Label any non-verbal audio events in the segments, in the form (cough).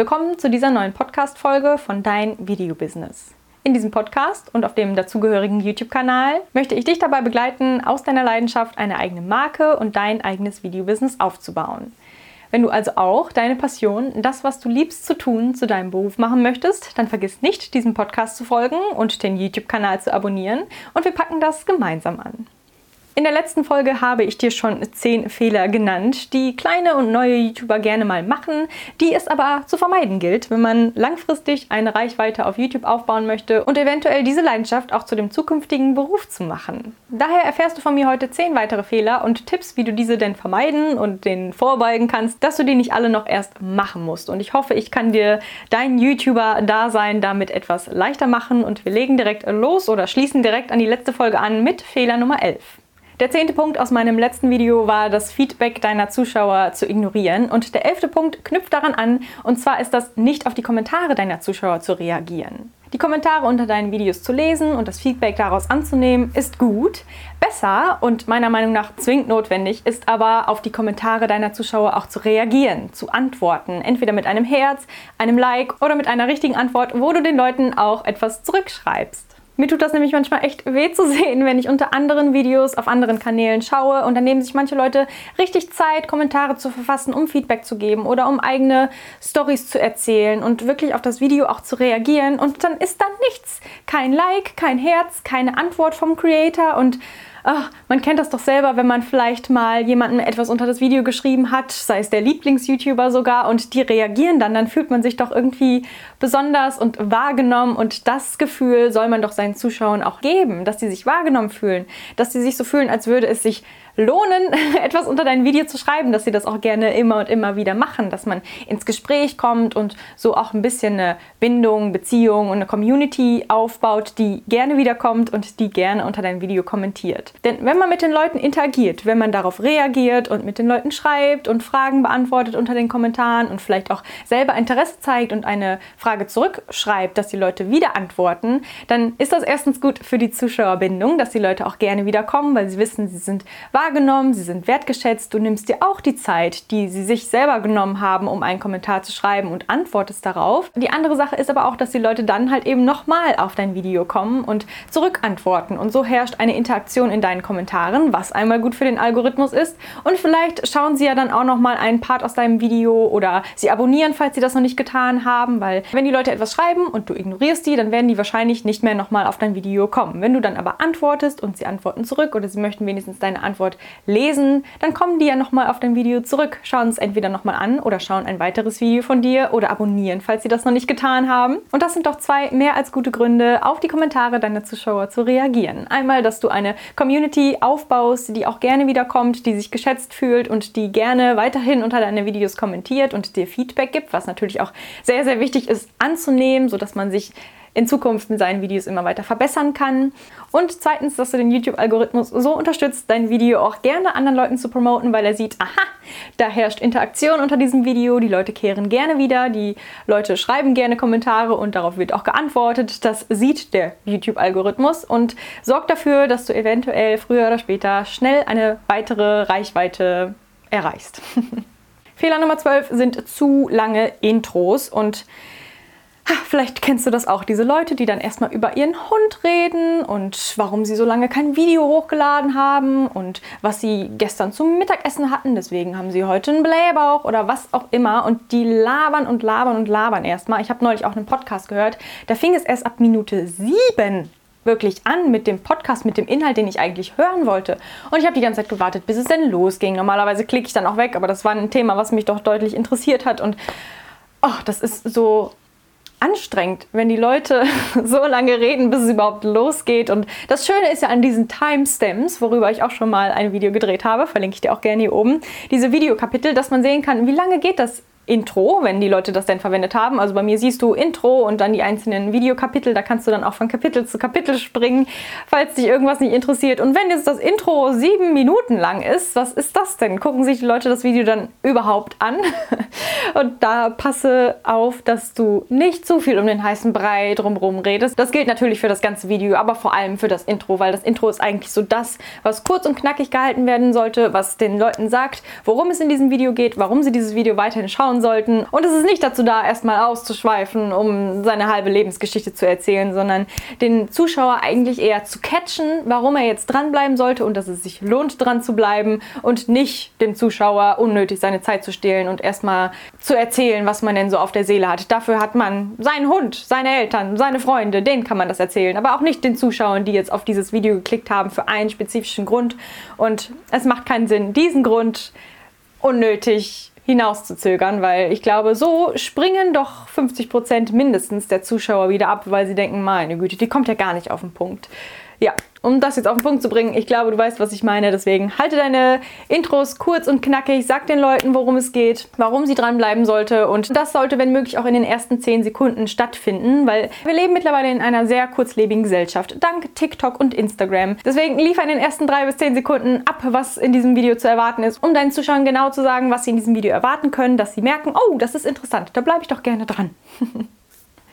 Willkommen zu dieser neuen Podcast-Folge von Dein Video-Business. In diesem Podcast und auf dem dazugehörigen YouTube-Kanal möchte ich dich dabei begleiten, aus deiner Leidenschaft eine eigene Marke und dein eigenes Video-Business aufzubauen. Wenn du also auch deine Passion, das, was du liebst zu tun, zu deinem Beruf machen möchtest, dann vergiss nicht, diesem Podcast zu folgen und den YouTube-Kanal zu abonnieren und wir packen das gemeinsam an. In der letzten Folge habe ich dir schon 10 Fehler genannt, die kleine und neue YouTuber gerne mal machen, die es aber zu vermeiden gilt, wenn man langfristig eine Reichweite auf YouTube aufbauen möchte und eventuell diese Leidenschaft auch zu dem zukünftigen Beruf zu machen. Daher erfährst du von mir heute 10 weitere Fehler und Tipps, wie du diese denn vermeiden und denen vorbeugen kannst, dass du die nicht alle noch erst machen musst. Und ich hoffe, ich kann dir dein YouTuber-Dasein damit etwas leichter machen und wir legen direkt los oder schließen direkt an die letzte Folge an mit Fehler Nummer 11. Der zehnte Punkt aus meinem letzten Video war, das Feedback deiner Zuschauer zu ignorieren. Und der elfte Punkt knüpft daran an, und zwar ist das nicht auf die Kommentare deiner Zuschauer zu reagieren. Die Kommentare unter deinen Videos zu lesen und das Feedback daraus anzunehmen, ist gut. Besser und meiner Meinung nach zwingend notwendig ist aber, auf die Kommentare deiner Zuschauer auch zu reagieren, zu antworten. Entweder mit einem Herz, einem Like oder mit einer richtigen Antwort, wo du den Leuten auch etwas zurückschreibst. Mir tut das nämlich manchmal echt weh zu sehen, wenn ich unter anderen Videos auf anderen Kanälen schaue und dann nehmen sich manche Leute richtig Zeit, Kommentare zu verfassen, um Feedback zu geben oder um eigene Stories zu erzählen und wirklich auf das Video auch zu reagieren und dann ist da nichts. Kein Like, kein Herz, keine Antwort vom Creator und ach, man kennt das doch selber, wenn man vielleicht mal jemandem etwas unter das Video geschrieben hat, sei es der Lieblings-YouTuber sogar, und die reagieren dann, dann fühlt man sich doch irgendwie besonders und wahrgenommen und das Gefühl soll man doch seinen Zuschauern auch geben, dass sie sich wahrgenommen fühlen, dass sie sich so fühlen, als würde es sich lohnen, (laughs) etwas unter dein Video zu schreiben, dass sie das auch gerne immer und immer wieder machen, dass man ins Gespräch kommt und so auch ein bisschen eine Bindung, Beziehung und eine Community aufbaut, die gerne wiederkommt und die gerne unter dein Video kommentiert. Denn wenn man mit den Leuten interagiert, wenn man darauf reagiert und mit den Leuten schreibt und Fragen beantwortet unter den Kommentaren und vielleicht auch selber Interesse zeigt und eine Frage zurückschreibt, dass die Leute wieder antworten, dann ist das erstens gut für die Zuschauerbindung, dass die Leute auch gerne wiederkommen, weil sie wissen, sie sind wahr wahrgenommen, sie sind wertgeschätzt. Du nimmst dir auch die Zeit, die sie sich selber genommen haben, um einen Kommentar zu schreiben und antwortest darauf. Die andere Sache ist aber auch, dass die Leute dann halt eben nochmal auf dein Video kommen und zurückantworten. Und so herrscht eine Interaktion in deinen Kommentaren, was einmal gut für den Algorithmus ist. Und vielleicht schauen sie ja dann auch nochmal einen Part aus deinem Video oder sie abonnieren, falls sie das noch nicht getan haben, weil wenn die Leute etwas schreiben und du ignorierst die, dann werden die wahrscheinlich nicht mehr nochmal auf dein Video kommen. Wenn du dann aber antwortest und sie antworten zurück oder sie möchten wenigstens deine Antwort lesen, dann kommen die ja nochmal auf dein Video zurück, schauen es entweder nochmal an oder schauen ein weiteres Video von dir oder abonnieren, falls sie das noch nicht getan haben. Und das sind doch zwei mehr als gute Gründe, auf die Kommentare deiner Zuschauer zu reagieren. Einmal, dass du eine Community aufbaust, die auch gerne wiederkommt, die sich geschätzt fühlt und die gerne weiterhin unter deine Videos kommentiert und dir Feedback gibt, was natürlich auch sehr, sehr wichtig ist anzunehmen, sodass man sich in Zukunft mit seinen Videos immer weiter verbessern kann. Und zweitens, dass du den YouTube-Algorithmus so unterstützt, dein Video auch gerne anderen Leuten zu promoten, weil er sieht, aha, da herrscht Interaktion unter diesem Video, die Leute kehren gerne wieder, die Leute schreiben gerne Kommentare und darauf wird auch geantwortet. Das sieht der YouTube-Algorithmus und sorgt dafür, dass du eventuell früher oder später schnell eine weitere Reichweite erreichst. (laughs) Fehler Nummer 12 sind zu lange Intros und Vielleicht kennst du das auch, diese Leute, die dann erstmal über ihren Hund reden und warum sie so lange kein Video hochgeladen haben und was sie gestern zum Mittagessen hatten, deswegen haben sie heute einen Blähbauch oder was auch immer und die labern und labern und labern erstmal. Ich habe neulich auch einen Podcast gehört, da fing es erst ab Minute sieben wirklich an mit dem Podcast, mit dem Inhalt, den ich eigentlich hören wollte. Und ich habe die ganze Zeit gewartet, bis es denn losging. Normalerweise klicke ich dann auch weg, aber das war ein Thema, was mich doch deutlich interessiert hat und oh, das ist so anstrengend, wenn die Leute (laughs) so lange reden, bis es überhaupt losgeht. Und das Schöne ist ja an diesen Timestamps, worüber ich auch schon mal ein Video gedreht habe, verlinke ich dir auch gerne hier oben, diese Videokapitel, dass man sehen kann, wie lange geht das Intro, wenn die Leute das denn verwendet haben. Also bei mir siehst du Intro und dann die einzelnen Videokapitel. Da kannst du dann auch von Kapitel zu Kapitel springen, falls dich irgendwas nicht interessiert. Und wenn jetzt das Intro sieben Minuten lang ist, was ist das denn? Gucken sich die Leute das Video dann überhaupt an? (laughs) Und da passe auf, dass du nicht zu viel um den heißen Brei drumherum redest. Das gilt natürlich für das ganze Video, aber vor allem für das Intro, weil das Intro ist eigentlich so das, was kurz und knackig gehalten werden sollte, was den Leuten sagt, worum es in diesem Video geht, warum sie dieses Video weiterhin schauen schauen sollten. Und es ist nicht dazu da, erstmal auszuschweifen, um seine halbe Lebensgeschichte zu erzählen, sondern den Zuschauer eigentlich eher zu catchen, warum er jetzt dranbleiben sollte und dass es sich lohnt, dran zu bleiben und nicht dem Zuschauer unnötig seine Zeit zu stehlen und erstmal zu erzählen, was man denn so auf der Seele hat. Dafür hat man seinen Hund, seine Eltern, seine Freunde, denen kann man das erzählen, aber auch nicht den Zuschauern, die jetzt auf dieses Video geklickt haben für einen spezifischen Grund. Und es macht keinen Sinn, diesen Grund unnötig hinauszuzögern, weil ich glaube, so springen doch 50 Prozent mindestens der Zuschauer wieder ab, weil sie denken, meine Güte, die kommt ja gar nicht auf den Punkt. Ja, um das jetzt auf den Punkt zu bringen, ich glaube, du weißt, was ich meine. Deswegen halte deine Intros kurz und knackig, sag den Leuten, worum es geht, warum sie dranbleiben sollte. Und das sollte, wenn möglich, auch in den ersten 10 Sekunden stattfinden, weil wir leben mittlerweile in einer sehr kurzlebigen Gesellschaft, dank TikTok und Instagram. Deswegen liefer in den ersten 3 bis 10 Sekunden ab, was in diesem Video zu erwarten ist, um deinen Zuschauern genau zu sagen, was sie in diesem Video erwarten können, dass sie merken, oh, das ist interessant, da bleibe ich doch gerne dran. (laughs)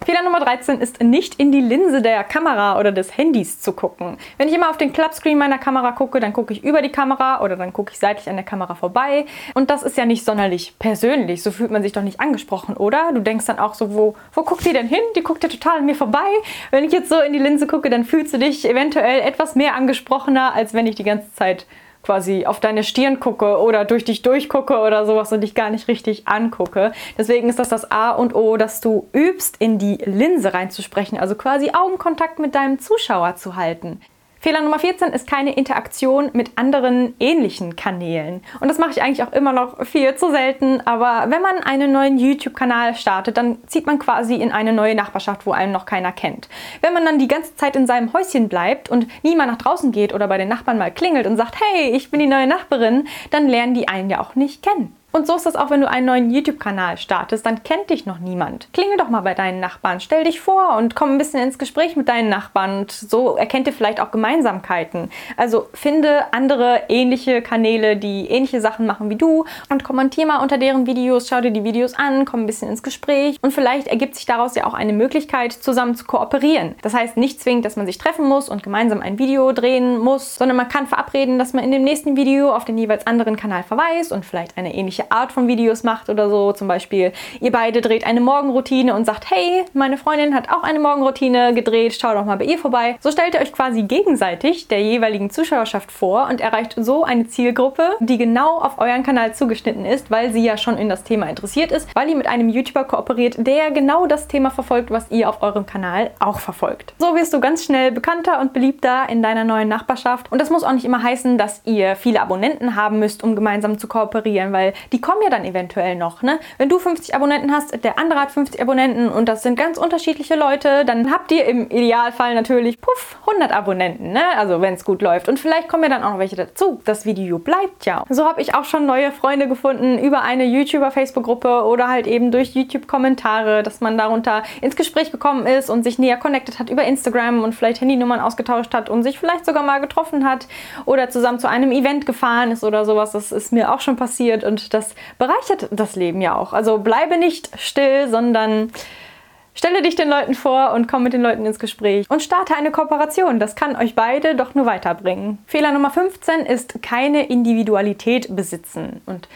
Fehler Nummer 13 ist nicht in die Linse der Kamera oder des Handys zu gucken. Wenn ich immer auf den Clubscreen meiner Kamera gucke, dann gucke ich über die Kamera oder dann gucke ich seitlich an der Kamera vorbei. Und das ist ja nicht sonderlich persönlich. So fühlt man sich doch nicht angesprochen, oder? Du denkst dann auch so, wo, wo guckt die denn hin? Die guckt ja total an mir vorbei. Wenn ich jetzt so in die Linse gucke, dann fühlst du dich eventuell etwas mehr angesprochener, als wenn ich die ganze Zeit quasi auf deine Stirn gucke oder durch dich durchgucke oder sowas und dich gar nicht richtig angucke. Deswegen ist das das A und O, dass du übst, in die Linse reinzusprechen, also quasi Augenkontakt mit deinem Zuschauer zu halten. Fehler Nummer 14 ist keine Interaktion mit anderen ähnlichen Kanälen. Und das mache ich eigentlich auch immer noch viel zu selten. Aber wenn man einen neuen YouTube-Kanal startet, dann zieht man quasi in eine neue Nachbarschaft, wo einen noch keiner kennt. Wenn man dann die ganze Zeit in seinem Häuschen bleibt und niemand nach draußen geht oder bei den Nachbarn mal klingelt und sagt, hey, ich bin die neue Nachbarin, dann lernen die einen ja auch nicht kennen. Und so ist das auch, wenn du einen neuen YouTube-Kanal startest, dann kennt dich noch niemand. Klingel doch mal bei deinen Nachbarn, stell dich vor und komm ein bisschen ins Gespräch mit deinen Nachbarn und so erkennt ihr vielleicht auch Gemeinsamkeiten. Also finde andere ähnliche Kanäle, die ähnliche Sachen machen wie du und kommentier mal unter deren Videos, schau dir die Videos an, komm ein bisschen ins Gespräch und vielleicht ergibt sich daraus ja auch eine Möglichkeit, zusammen zu kooperieren. Das heißt nicht zwingend, dass man sich treffen muss und gemeinsam ein Video drehen muss, sondern man kann verabreden, dass man in dem nächsten Video auf den jeweils anderen Kanal verweist und vielleicht eine ähnliche welche Art von Videos macht oder so. Zum Beispiel, ihr beide dreht eine Morgenroutine und sagt, hey, meine Freundin hat auch eine Morgenroutine gedreht, schau doch mal bei ihr vorbei. So stellt ihr euch quasi gegenseitig der jeweiligen Zuschauerschaft vor und erreicht so eine Zielgruppe, die genau auf euren Kanal zugeschnitten ist, weil sie ja schon in das Thema interessiert ist, weil ihr mit einem YouTuber kooperiert, der genau das Thema verfolgt, was ihr auf eurem Kanal auch verfolgt. So wirst du ganz schnell bekannter und beliebter in deiner neuen Nachbarschaft. Und das muss auch nicht immer heißen, dass ihr viele Abonnenten haben müsst, um gemeinsam zu kooperieren, weil die kommen ja dann eventuell noch. Ne? Wenn du 50 Abonnenten hast, der andere hat 50 Abonnenten und das sind ganz unterschiedliche Leute, dann habt ihr im Idealfall natürlich, puff, 100 Abonnenten. Ne? Also wenn es gut läuft. Und vielleicht kommen ja dann auch noch welche dazu. Das Video bleibt ja. So habe ich auch schon neue Freunde gefunden über eine YouTuber-Facebook-Gruppe oder halt eben durch YouTube-Kommentare, dass man darunter ins Gespräch gekommen ist und sich näher connected hat über Instagram und vielleicht Handynummern ausgetauscht hat und sich vielleicht sogar mal getroffen hat oder zusammen zu einem Event gefahren ist oder sowas. Das ist mir auch schon passiert und das bereichert das Leben ja auch. Also bleibe nicht still, sondern Stelle dich den Leuten vor und komm mit den Leuten ins Gespräch und starte eine Kooperation. Das kann euch beide doch nur weiterbringen. Fehler Nummer 15 ist keine Individualität besitzen. Und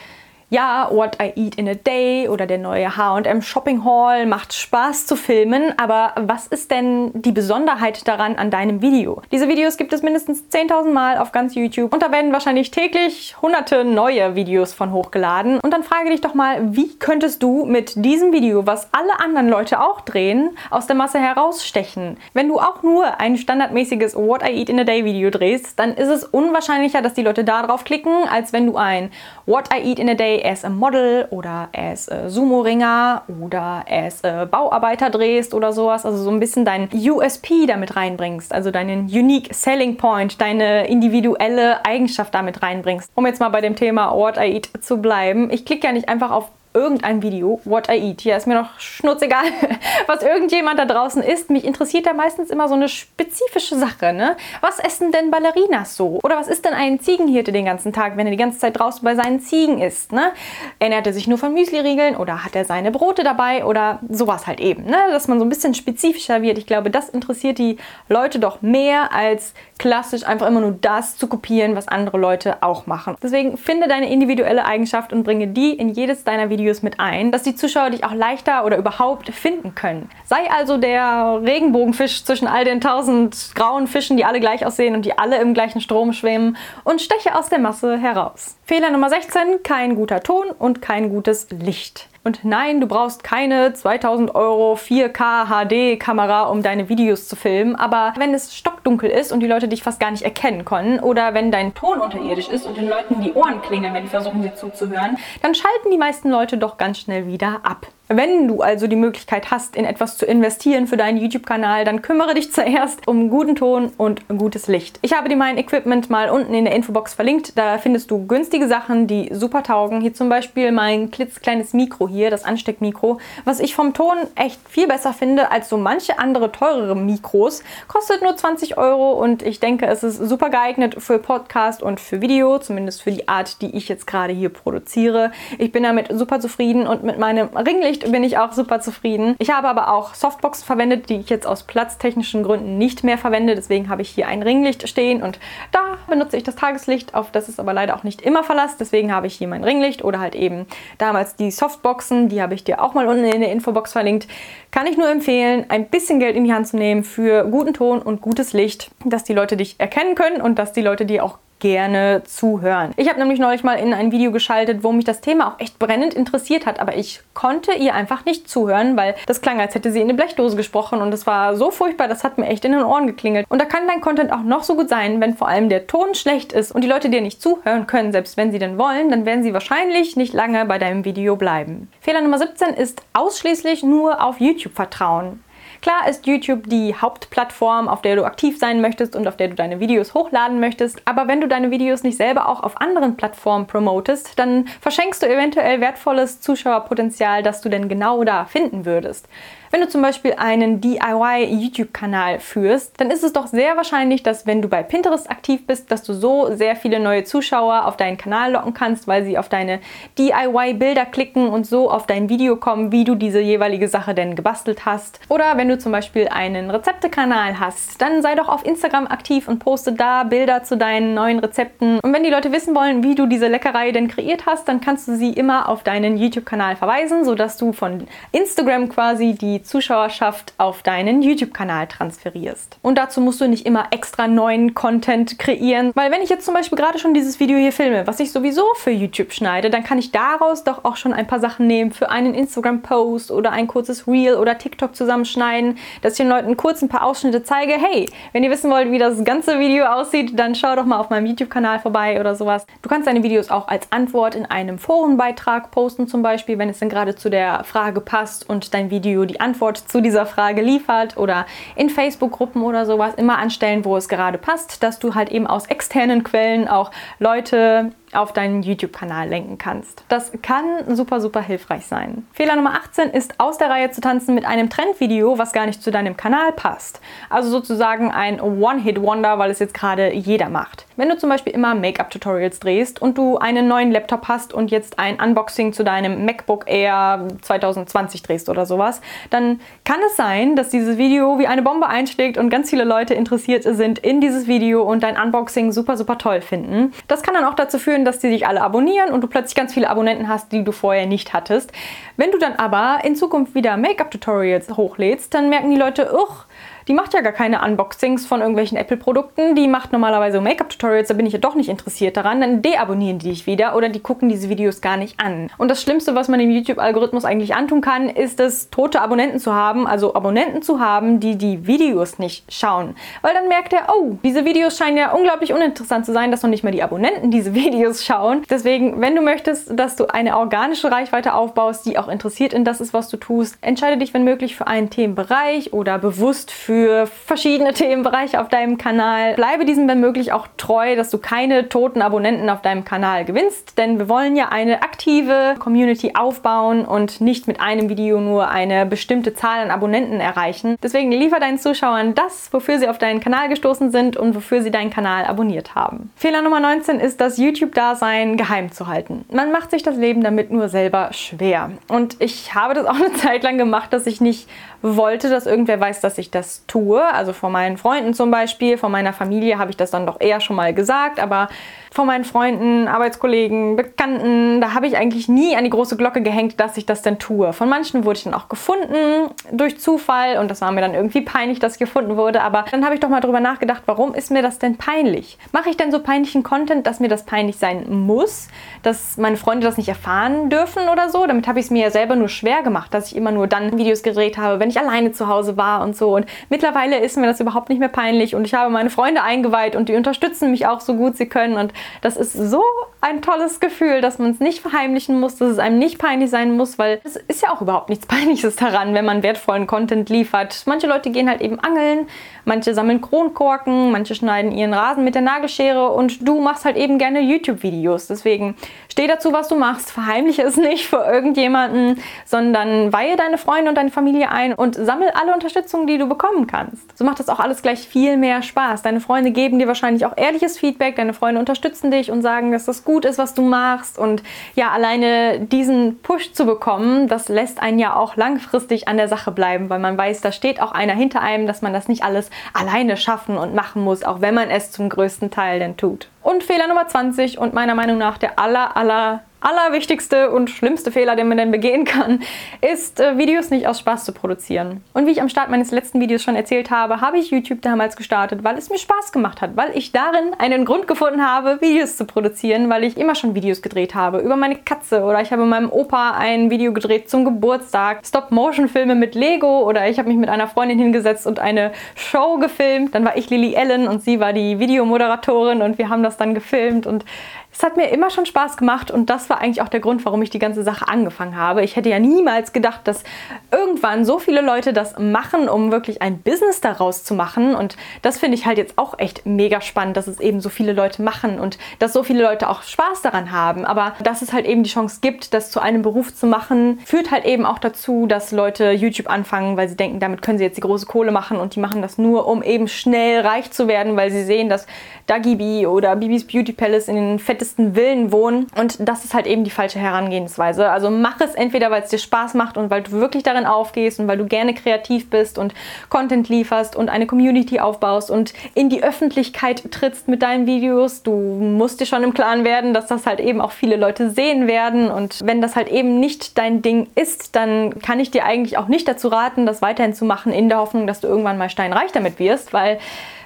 ja, What I Eat in a Day oder der neue HM Shopping Hall macht Spaß zu filmen, aber was ist denn die Besonderheit daran an deinem Video? Diese Videos gibt es mindestens 10.000 Mal auf ganz YouTube und da werden wahrscheinlich täglich hunderte neue Videos von hochgeladen. Und dann frage dich doch mal, wie könntest du mit diesem Video, was alle anderen Leute auch drehen, aus der Masse herausstechen? Wenn du auch nur ein standardmäßiges What I Eat in a Day Video drehst, dann ist es unwahrscheinlicher, dass die Leute da drauf klicken, als wenn du ein What I Eat in a Day as a Model oder as a Sumo-Ringer oder as a Bauarbeiter drehst oder sowas. Also so ein bisschen dein USP damit reinbringst, also deinen Unique Selling Point, deine individuelle Eigenschaft damit reinbringst. Um jetzt mal bei dem Thema What I Eat zu bleiben. Ich klicke ja nicht einfach auf irgendein Video, What I Eat. Ja, ist mir noch schnurzegal, (laughs) was irgendjemand da draußen isst. Mich interessiert da meistens immer so eine spezifische Sache. Ne? Was essen denn Ballerinas so? Oder was ist denn ein Ziegenhirte den ganzen Tag, wenn er die ganze Zeit draußen bei seinen Ziegen isst? Ne? Ernährt er sich nur von Müsli-Riegeln oder hat er seine Brote dabei oder sowas halt eben. Ne? Dass man so ein bisschen spezifischer wird. Ich glaube, das interessiert die Leute doch mehr als klassisch einfach immer nur das zu kopieren, was andere Leute auch machen. Deswegen finde deine individuelle Eigenschaft und bringe die in jedes deiner Videos Videos mit ein, dass die Zuschauer dich auch leichter oder überhaupt finden können. Sei also der Regenbogenfisch zwischen all den tausend grauen Fischen, die alle gleich aussehen und die alle im gleichen Strom schwimmen und steche aus der Masse heraus. Fehler Nummer 16, kein guter Ton und kein gutes Licht. Und nein, du brauchst keine 2000 Euro 4K HD Kamera, um deine Videos zu filmen. Aber wenn es stockdunkel ist und die Leute dich fast gar nicht erkennen können oder wenn dein Ton unterirdisch ist und den Leuten die Ohren klingeln, wenn die versuchen, dir zuzuhören, dann schalten die meisten Leute doch ganz schnell wieder ab. Wenn du also die Möglichkeit hast, in etwas zu investieren für deinen YouTube-Kanal, dann kümmere dich zuerst um guten Ton und gutes Licht. Ich habe dir mein Equipment mal unten in der Infobox verlinkt. Da findest du günstige Sachen, die super taugen. Hier zum Beispiel mein klitzkleines Mikro hier, das Ansteckmikro, was ich vom Ton echt viel besser finde als so manche andere teurere Mikros. Kostet nur 20 Euro und ich denke, es ist super geeignet für Podcast und für Video, zumindest für die Art, die ich jetzt gerade hier produziere. Ich bin damit super zufrieden und mit meinem Ringlicht Licht bin ich auch super zufrieden. Ich habe aber auch Softboxen verwendet, die ich jetzt aus platztechnischen Gründen nicht mehr verwende. Deswegen habe ich hier ein Ringlicht stehen und da benutze ich das Tageslicht, auf das ist aber leider auch nicht immer Verlass. Deswegen habe ich hier mein Ringlicht oder halt eben damals die Softboxen, die habe ich dir auch mal unten in der Infobox verlinkt. Kann ich nur empfehlen, ein bisschen Geld in die Hand zu nehmen für guten Ton und gutes Licht, dass die Leute dich erkennen können und dass die Leute dir auch gerne zuhören. Ich habe nämlich neulich mal in ein Video geschaltet, wo mich das Thema auch echt brennend interessiert hat, aber ich konnte ihr einfach nicht zuhören, weil das klang, als hätte sie in eine Blechdose gesprochen und es war so furchtbar, das hat mir echt in den Ohren geklingelt. Und da kann dein Content auch noch so gut sein, wenn vor allem der Ton schlecht ist und die Leute dir nicht zuhören können, selbst wenn sie denn wollen, dann werden sie wahrscheinlich nicht lange bei deinem Video bleiben. Fehler Nummer 17 ist ausschließlich nur auf YouTube vertrauen. Klar ist YouTube die Hauptplattform, auf der du aktiv sein möchtest und auf der du deine Videos hochladen möchtest, aber wenn du deine Videos nicht selber auch auf anderen Plattformen promotest, dann verschenkst du eventuell wertvolles Zuschauerpotenzial, das du denn genau da finden würdest. Wenn du zum Beispiel einen DIY-YouTube-Kanal führst, dann ist es doch sehr wahrscheinlich, dass wenn du bei Pinterest aktiv bist, dass du so sehr viele neue Zuschauer auf deinen Kanal locken kannst, weil sie auf deine DIY-Bilder klicken und so auf dein Video kommen, wie du diese jeweilige Sache denn gebastelt hast. Oder wenn du zum Beispiel einen Rezeptekanal hast, dann sei doch auf Instagram aktiv und poste da Bilder zu deinen neuen Rezepten. Und wenn die Leute wissen wollen, wie du diese Leckerei denn kreiert hast, dann kannst du sie immer auf deinen YouTube-Kanal verweisen, sodass du von Instagram quasi die Zuschauerschaft auf deinen YouTube-Kanal transferierst. Und dazu musst du nicht immer extra neuen Content kreieren, weil wenn ich jetzt zum Beispiel gerade schon dieses Video hier filme, was ich sowieso für YouTube schneide, dann kann ich daraus doch auch schon ein paar Sachen nehmen für einen Instagram-Post oder ein kurzes Reel oder TikTok zusammenschneiden, dass ich den Leuten kurz ein paar Ausschnitte zeige. Hey, wenn ihr wissen wollt, wie das ganze Video aussieht, dann schau doch mal auf meinem YouTube-Kanal vorbei oder sowas. Du kannst deine Videos auch als Antwort in einem Forenbeitrag posten, zum Beispiel, wenn es dann gerade zu der Frage passt und dein Video die Antwort Antwort zu dieser Frage liefert oder in Facebook-Gruppen oder sowas immer anstellen, wo es gerade passt, dass du halt eben aus externen Quellen auch Leute auf deinen YouTube-Kanal lenken kannst. Das kann super, super hilfreich sein. Fehler Nummer 18 ist aus der Reihe zu tanzen mit einem Trendvideo, was gar nicht zu deinem Kanal passt. Also sozusagen ein One-Hit-Wonder, weil es jetzt gerade jeder macht. Wenn du zum Beispiel immer Make-up-Tutorials drehst und du einen neuen Laptop hast und jetzt ein Unboxing zu deinem MacBook Air 2020 drehst oder sowas, dann kann es sein, dass dieses Video wie eine Bombe einschlägt und ganz viele Leute interessiert sind in dieses Video und dein Unboxing super, super toll finden. Das kann dann auch dazu führen, dass die sich alle abonnieren und du plötzlich ganz viele Abonnenten hast, die du vorher nicht hattest. Wenn du dann aber in Zukunft wieder Make-up-Tutorials hochlädst, dann merken die Leute, uch, die macht ja gar keine Unboxings von irgendwelchen Apple-Produkten. Die macht normalerweise Make-up-Tutorials, da bin ich ja doch nicht interessiert daran. Dann deabonnieren die dich wieder oder die gucken diese Videos gar nicht an. Und das Schlimmste, was man dem YouTube-Algorithmus eigentlich antun kann, ist es, tote Abonnenten zu haben, also Abonnenten zu haben, die die Videos nicht schauen. Weil dann merkt er, oh, diese Videos scheinen ja unglaublich uninteressant zu sein, dass noch nicht mal die Abonnenten diese (laughs) Videos schauen. Deswegen, wenn du möchtest, dass du eine organische Reichweite aufbaust, die auch interessiert in das ist, was du tust, entscheide dich, wenn möglich, für einen Themenbereich oder bewusst für für verschiedene Themenbereiche auf deinem Kanal. Bleibe diesem, wenn möglich, auch treu, dass du keine toten Abonnenten auf deinem Kanal gewinnst, denn wir wollen ja eine aktive Community aufbauen und nicht mit einem Video nur eine bestimmte Zahl an Abonnenten erreichen. Deswegen liefer deinen Zuschauern das, wofür sie auf deinen Kanal gestoßen sind und wofür sie deinen Kanal abonniert haben. Fehler Nummer 19 ist, das YouTube-Dasein geheim zu halten. Man macht sich das Leben damit nur selber schwer. Und ich habe das auch eine Zeit lang gemacht, dass ich nicht wollte, dass irgendwer weiß, dass ich das tue. Also vor meinen Freunden zum Beispiel, vor meiner Familie habe ich das dann doch eher schon mal gesagt, aber von meinen Freunden, Arbeitskollegen, Bekannten, da habe ich eigentlich nie an die große Glocke gehängt, dass ich das denn tue. Von manchen wurde ich dann auch gefunden durch Zufall und das war mir dann irgendwie peinlich, dass ich gefunden wurde. Aber dann habe ich doch mal drüber nachgedacht, warum ist mir das denn peinlich? Mache ich denn so peinlichen Content, dass mir das peinlich sein muss, dass meine Freunde das nicht erfahren dürfen oder so? Damit habe ich es mir ja selber nur schwer gemacht, dass ich immer nur dann Videos gedreht habe, wenn ich alleine zu Hause war und so. Und mittlerweile ist mir das überhaupt nicht mehr peinlich und ich habe meine Freunde eingeweiht und die unterstützen mich auch so gut sie können und das ist so ein tolles Gefühl, dass man es nicht verheimlichen muss, dass es einem nicht peinlich sein muss, weil es ist ja auch überhaupt nichts (laughs) Peinliches daran, wenn man wertvollen Content liefert. Manche Leute gehen halt eben angeln, manche sammeln Kronkorken, manche schneiden ihren Rasen mit der Nagelschere und du machst halt eben gerne YouTube-Videos. Deswegen steh dazu, was du machst, verheimliche es nicht für irgendjemanden, sondern weihe deine Freunde und deine Familie ein und sammel alle Unterstützung, die du bekommen kannst. So macht das auch alles gleich viel mehr Spaß. Deine Freunde geben dir wahrscheinlich auch ehrliches Feedback, deine Freunde unterstützen dich und sagen, dass das gut ist, was du machst. Und ja, alleine diesen Push zu bekommen, das lässt einen ja auch langfristig an der Sache bleiben, weil man weiß, da steht auch einer hinter einem, dass man das nicht alles alleine schaffen und machen muss, auch wenn man es zum größten Teil denn tut. Und Fehler Nummer 20 und meiner Meinung nach der aller, aller allerwichtigste und schlimmste Fehler, den man denn begehen kann, ist, äh, Videos nicht aus Spaß zu produzieren. Und wie ich am Start meines letzten Videos schon erzählt habe, habe ich YouTube damals gestartet, weil es mir Spaß gemacht hat, weil ich darin einen Grund gefunden habe, Videos zu produzieren, weil ich immer schon Videos gedreht habe über meine Katze oder ich habe meinem Opa ein Video gedreht zum Geburtstag, Stop-Motion-Filme mit Lego oder ich habe mich mit einer Freundin hingesetzt und eine Show gefilmt. Dann war ich Lily Ellen und sie war die Videomoderatorin und wir haben das dann gefilmt und es hat mir immer schon Spaß gemacht und das war eigentlich auch der Grund, warum ich die ganze Sache angefangen habe. Ich hätte ja niemals gedacht, dass irgendwann so viele Leute das machen, um wirklich ein Business daraus zu machen. Und das finde ich halt jetzt auch echt mega spannend, dass es eben so viele Leute machen und dass so viele Leute auch Spaß daran haben. Aber dass es halt eben die Chance gibt, das zu einem Beruf zu machen, führt halt eben auch dazu, dass Leute YouTube anfangen, weil sie denken, damit können sie jetzt die große Kohle machen und die machen das nur, um eben schnell reich zu werden, weil sie sehen, dass Dagi B oder Bibis Beauty Palace in den fetten fettesten Villen wohnen. Und das ist halt eben die falsche Herangehensweise. Also mach es entweder, weil es dir Spaß macht und weil du wirklich darin aufgehst und weil du gerne kreativ bist und Content lieferst und eine Community aufbaust und in die Öffentlichkeit trittst mit deinen Videos. Du musst dir schon im Klaren werden, dass das halt eben auch viele Leute sehen werden. Und wenn das halt eben nicht dein Ding ist, dann kann ich dir eigentlich auch nicht dazu raten, das weiterhin zu machen, in der Hoffnung, dass du irgendwann mal steinreich damit wirst, weil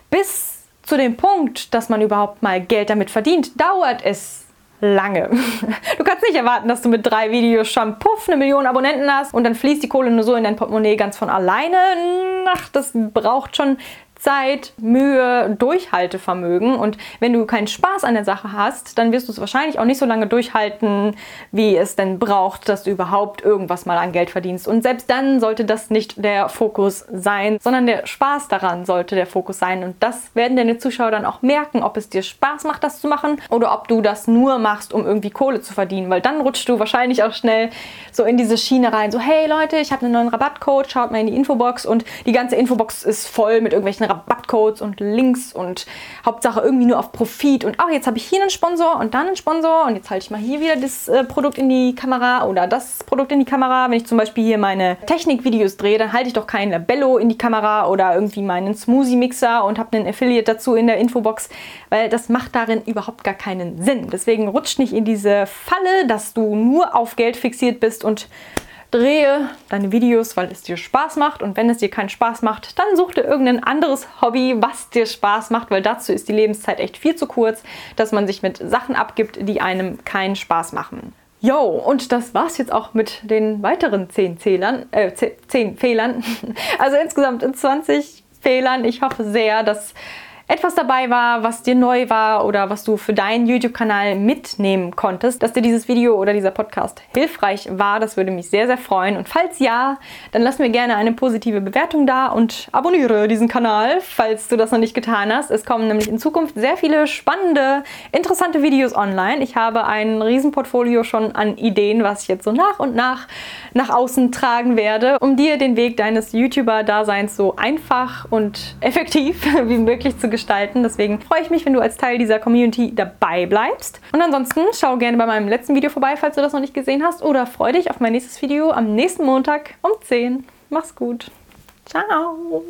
bis zu dem Punkt, dass man überhaupt mal Geld damit verdient, dauert es lange. (laughs) Du kannst nicht erwarten, dass du mit drei Videos schon puff eine Million Abonnenten hast und dann fließt die Kohle nur so in dein Portemonnaie ganz von alleine. Ach, das braucht schon Zeit, Mühe, Durchhaltevermögen. Und wenn du keinen Spaß an der Sache hast, dann wirst du es wahrscheinlich auch nicht so lange durchhalten, wie es denn braucht, dass du überhaupt irgendwas mal an Geld verdienst. Und selbst dann sollte das nicht der Fokus sein, sondern der Spaß daran sollte der Fokus sein. Und das werden deine Zuschauer dann auch merken, ob es dir Spaß macht, das zu machen oder ob du das nur machst, um irgendwie Kohle zu verdienen. Weil dann rutschst du wahrscheinlich auch schnell so in diese Schiene rein. So, hey Leute, ich habe einen neuen Rabattcode, schaut mal in die Infobox und die ganze Infobox ist voll mit irgendwelchen Rabattcodes und Links und Hauptsache irgendwie nur auf Profit. Und auch jetzt habe ich hier einen Sponsor und dann einen Sponsor und jetzt halte ich mal hier wieder das äh, Produkt in die Kamera oder das Produkt in die Kamera. Wenn ich zum Beispiel hier meine Technikvideos drehe, dann halte ich doch keinen Labello in die Kamera oder irgendwie meinen Smoothie-Mixer und habe einen Affiliate dazu in der Infobox, weil das macht darin überhaupt gar keinen Sinn. Deswegen rutscht nicht in diese Falle, dass du nur auf Geld fixiert bist und drehe deine Videos, weil es dir Spaß macht. Und wenn es dir keinen Spaß macht, dann such dir irgendein anderes Hobby, was dir Spaß macht, weil dazu ist die Lebenszeit echt viel zu kurz, dass man sich mit Sachen abgibt, die einem keinen Spaß machen. Jo, und das war's jetzt auch mit den weiteren 10 Zählern, äh, 10 Fehlern. (laughs) Also insgesamt 20 Fehlern. Ich hoffe sehr, dass etwas dabei war, was dir neu war oder was du für deinen YouTube-Kanal mitnehmen konntest, dass dir dieses Video oder dieser Podcast hilfreich war. Das würde mich sehr, sehr freuen. Und falls ja, dann lass mir gerne eine positive Bewertung da und abonniere diesen Kanal, falls du das noch nicht getan hast. Es kommen nämlich in Zukunft sehr viele spannende, interessante Videos online. Ich habe ein Riesenportfolio schon an Ideen, was ich jetzt so nach und nach nach außen tragen werde, um dir den Weg deines YouTuber-Daseins so einfach und effektiv (laughs) wie möglich zu gestalten. Deswegen freue ich mich, wenn du als Teil dieser Community dabei bleibst. Und ansonsten schau gerne bei meinem letzten Video vorbei, falls du das noch nicht gesehen hast. Oder freue dich auf mein nächstes Video am nächsten Montag um 10. Mach's gut. Ciao.